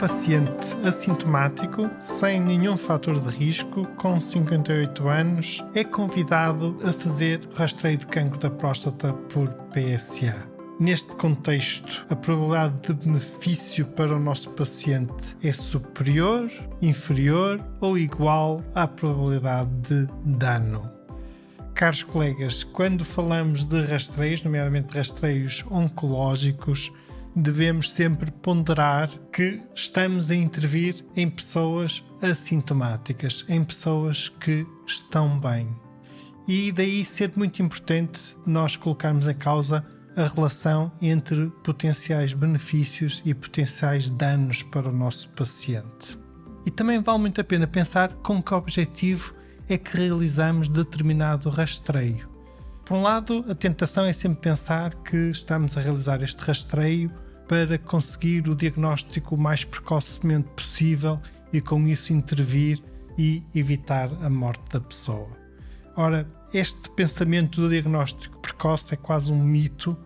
Paciente assintomático, sem nenhum fator de risco, com 58 anos, é convidado a fazer rastreio de cancro da próstata por PSA. Neste contexto, a probabilidade de benefício para o nosso paciente é superior, inferior ou igual à probabilidade de dano. Caros colegas, quando falamos de rastreios, nomeadamente rastreios oncológicos, devemos sempre ponderar que estamos a intervir em pessoas assintomáticas, em pessoas que estão bem. E daí ser muito importante nós colocarmos em causa a relação entre potenciais benefícios e potenciais danos para o nosso paciente. E também vale muito a pena pensar com que objetivo é que realizamos determinado rastreio. Por um lado, a tentação é sempre pensar que estamos a realizar este rastreio para conseguir o diagnóstico o mais precocemente possível e com isso intervir e evitar a morte da pessoa. Ora, este pensamento do diagnóstico precoce é quase um mito,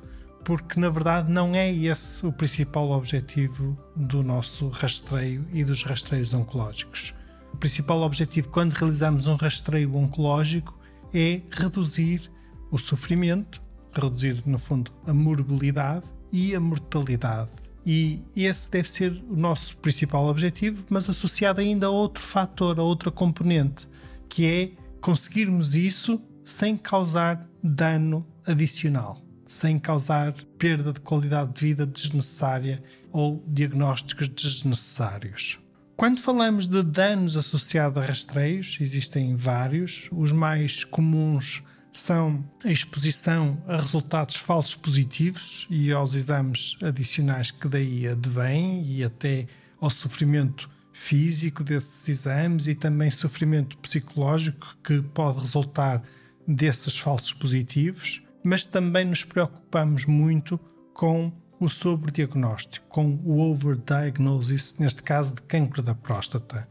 porque na verdade não é esse o principal objetivo do nosso rastreio e dos rastreios oncológicos. O principal objetivo quando realizamos um rastreio oncológico é reduzir o sofrimento, reduzir, no fundo, a morbilidade e a mortalidade. E esse deve ser o nosso principal objetivo, mas associado ainda a outro fator, a outra componente, que é conseguirmos isso sem causar dano adicional, sem causar perda de qualidade de vida desnecessária ou diagnósticos desnecessários. Quando falamos de danos associados a rastreios, existem vários. Os mais comuns são a exposição a resultados falsos positivos e aos exames adicionais que daí advêm e até ao sofrimento físico desses exames e também sofrimento psicológico que pode resultar desses falsos positivos, mas também nos preocupamos muito com o sobrediagnóstico, com o overdiagnosis, neste caso de cancro da próstata.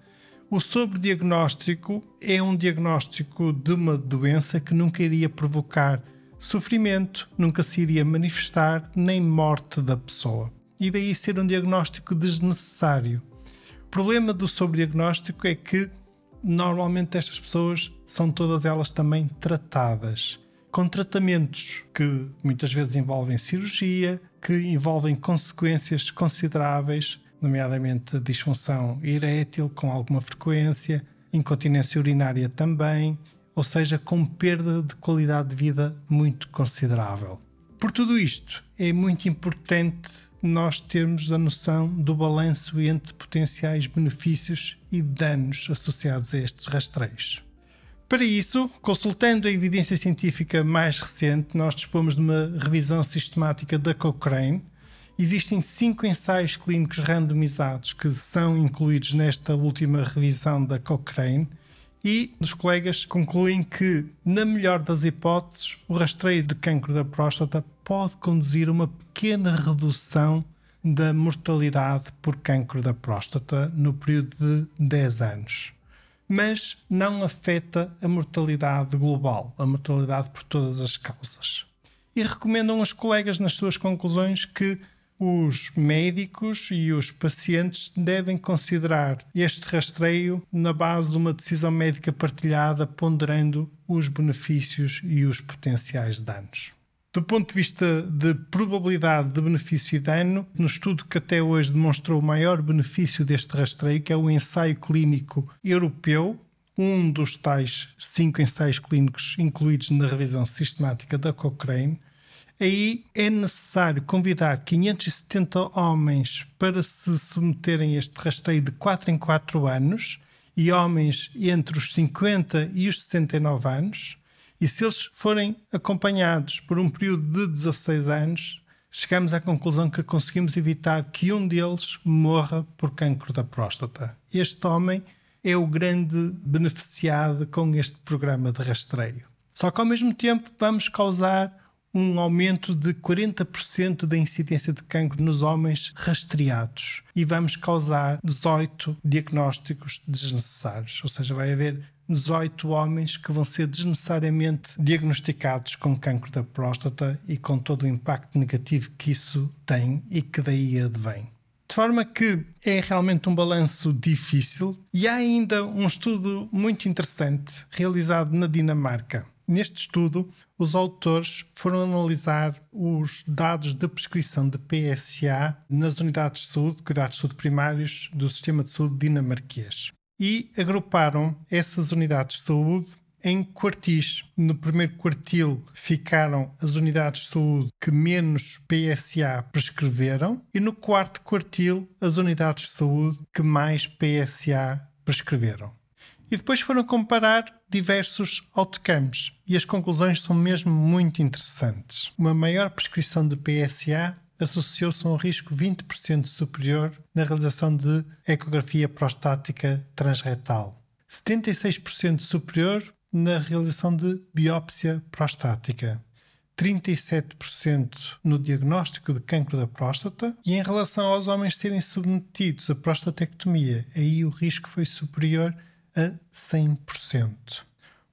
O sobrediagnóstico é um diagnóstico de uma doença que nunca iria provocar sofrimento, nunca se iria manifestar, nem morte da pessoa. E daí ser um diagnóstico desnecessário. O problema do sobrediagnóstico é que normalmente estas pessoas são todas elas também tratadas com tratamentos que muitas vezes envolvem cirurgia, que envolvem consequências consideráveis nomeadamente disfunção erétil com alguma frequência, incontinência urinária também, ou seja, com perda de qualidade de vida muito considerável. Por tudo isto, é muito importante nós termos a noção do balanço entre potenciais benefícios e danos associados a estes rastreios. Para isso, consultando a evidência científica mais recente, nós dispomos de uma revisão sistemática da Cochrane, Existem cinco ensaios clínicos randomizados que são incluídos nesta última revisão da Cochrane e os colegas concluem que, na melhor das hipóteses, o rastreio de cancro da próstata pode conduzir a uma pequena redução da mortalidade por cancro da próstata no período de 10 anos. Mas não afeta a mortalidade global, a mortalidade por todas as causas. E recomendam aos colegas nas suas conclusões que os médicos e os pacientes devem considerar este rastreio na base de uma decisão médica partilhada, ponderando os benefícios e os potenciais danos. Do ponto de vista de probabilidade de benefício e dano, no estudo que até hoje demonstrou o maior benefício deste rastreio, que é o ensaio clínico europeu, um dos tais cinco ensaios clínicos incluídos na revisão sistemática da Cochrane, aí é necessário convidar 570 homens para se submeterem a este rasteio de 4 em 4 anos e homens entre os 50 e os 69 anos E se eles forem acompanhados por um período de 16 anos, chegamos à conclusão que conseguimos evitar que um deles morra por cancro da próstata. Este homem é o grande beneficiado com este programa de rastreio. Só que ao mesmo tempo vamos causar um aumento de 40% da incidência de cancro nos homens rastreados e vamos causar 18 diagnósticos desnecessários, ou seja, vai haver 18 homens que vão ser desnecessariamente diagnosticados com cancro da próstata e com todo o impacto negativo que isso tem e que daí advém. De forma que é realmente um balanço difícil e há ainda um estudo muito interessante realizado na Dinamarca. Neste estudo, os autores foram analisar os dados de prescrição de PSA nas unidades de saúde, cuidados de saúde primários do sistema de saúde dinamarquês e agruparam essas unidades de saúde em quartis. No primeiro quartil ficaram as unidades de saúde que menos PSA prescreveram e no quarto quartil as unidades de saúde que mais PSA prescreveram. E depois foram comparar diversos outcomes e as conclusões são mesmo muito interessantes. Uma maior prescrição de PSA associou-se a um risco 20% superior na realização de ecografia prostática transretal, 76% superior na realização de biópsia prostática, 37% no diagnóstico de cancro da próstata e em relação aos homens serem submetidos a prostatectomia, aí o risco foi superior 100%.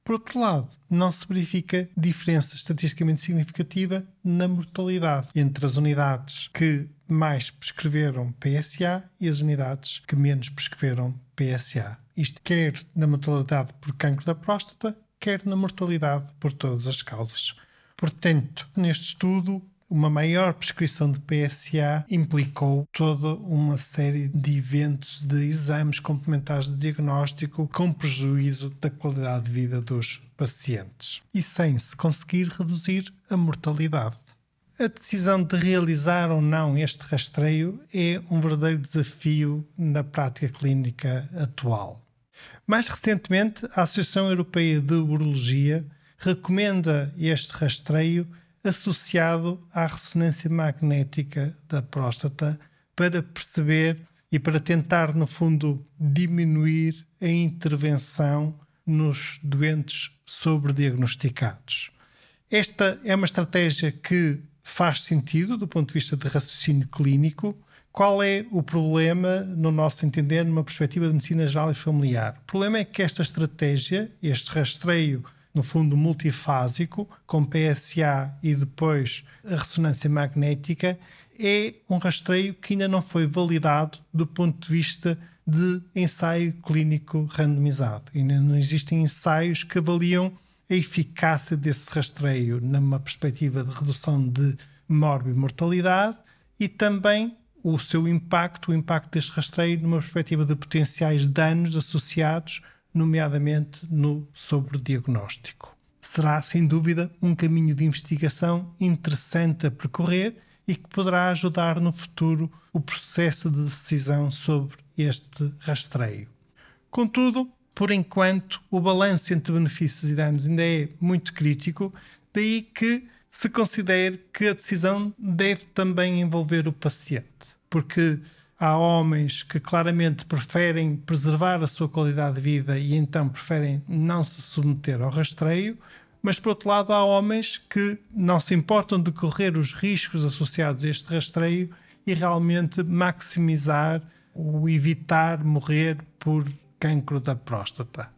Por outro lado, não se verifica diferença estatisticamente significativa na mortalidade entre as unidades que mais prescreveram PSA e as unidades que menos prescreveram PSA. Isto quer na mortalidade por cancro da próstata, quer na mortalidade por todas as causas. Portanto, neste estudo, uma maior prescrição de PSA implicou toda uma série de eventos de exames complementares de diagnóstico com prejuízo da qualidade de vida dos pacientes e sem se conseguir reduzir a mortalidade. A decisão de realizar ou não este rastreio é um verdadeiro desafio na prática clínica atual. Mais recentemente, a Associação Europeia de Urologia recomenda este rastreio associado à ressonância magnética da próstata para perceber e para tentar, no fundo, diminuir a intervenção nos doentes sobrediagnosticados. Esta é uma estratégia que faz sentido do ponto de vista de raciocínio clínico. Qual é o problema, no nosso entender, numa perspectiva de medicina geral e familiar? O problema é que esta estratégia, este rastreio no fundo multifásico, com PSA e depois a ressonância magnética, é um rastreio que ainda não foi validado do ponto de vista de ensaio clínico randomizado. Ainda não existem ensaios que avaliam a eficácia desse rastreio numa perspectiva de redução de morbimortalidade e também o seu impacto, o impacto deste rastreio numa perspectiva de potenciais danos associados nomeadamente no sobrediagnóstico. Será, sem dúvida, um caminho de investigação interessante a percorrer e que poderá ajudar no futuro o processo de decisão sobre este rastreio. Contudo, por enquanto, o balanço entre benefícios e danos ainda é muito crítico, daí que se considere que a decisão deve também envolver o paciente, porque há homens que claramente preferem preservar a sua qualidade de vida e então preferem não se submeter ao rastreio, mas por outro lado há homens que não se importam de correr os riscos associados a este rastreio e realmente maximizar ou evitar morrer por cancro da próstata.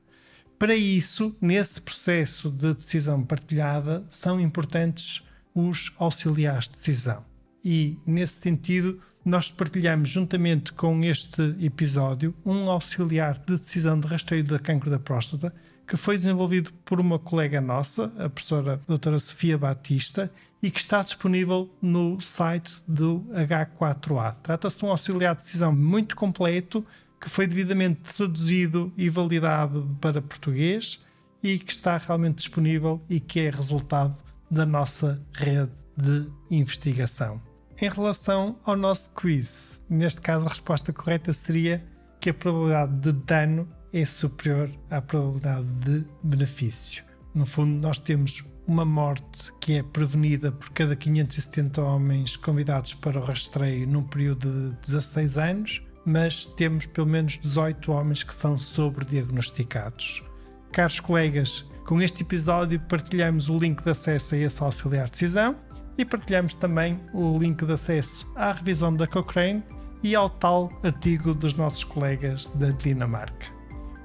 Para isso, nesse processo de decisão partilhada, são importantes os auxiliares de decisão. E, nesse sentido, nós partilhamos juntamente com este episódio um auxiliar de decisão de rastreio da cancro da próstata que foi desenvolvido por uma colega nossa, a professora doutora Sofia Batista, e que está disponível no site do H4A. Trata-se de um auxiliar de decisão muito completo que foi devidamente traduzido e validado para português e que está realmente disponível e que é resultado da nossa rede de investigação. Em relação ao nosso quiz, neste caso a resposta correta seria que a probabilidade de dano é superior à probabilidade de benefício. No fundo, nós temos uma morte que é prevenida por cada 570 homens convidados para o rastreio num período de 16 anos, mas temos pelo menos 18 homens que são sobrediagnosticados. Caros colegas, com este episódio partilhamos o link de acesso a esse auxiliar de decisão e partilhamos também o link de acesso à revisão da Cochrane e ao tal artigo dos nossos colegas da Dinamarca.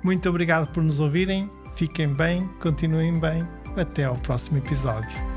Muito obrigado por nos ouvirem, fiquem bem, continuem bem, até ao próximo episódio.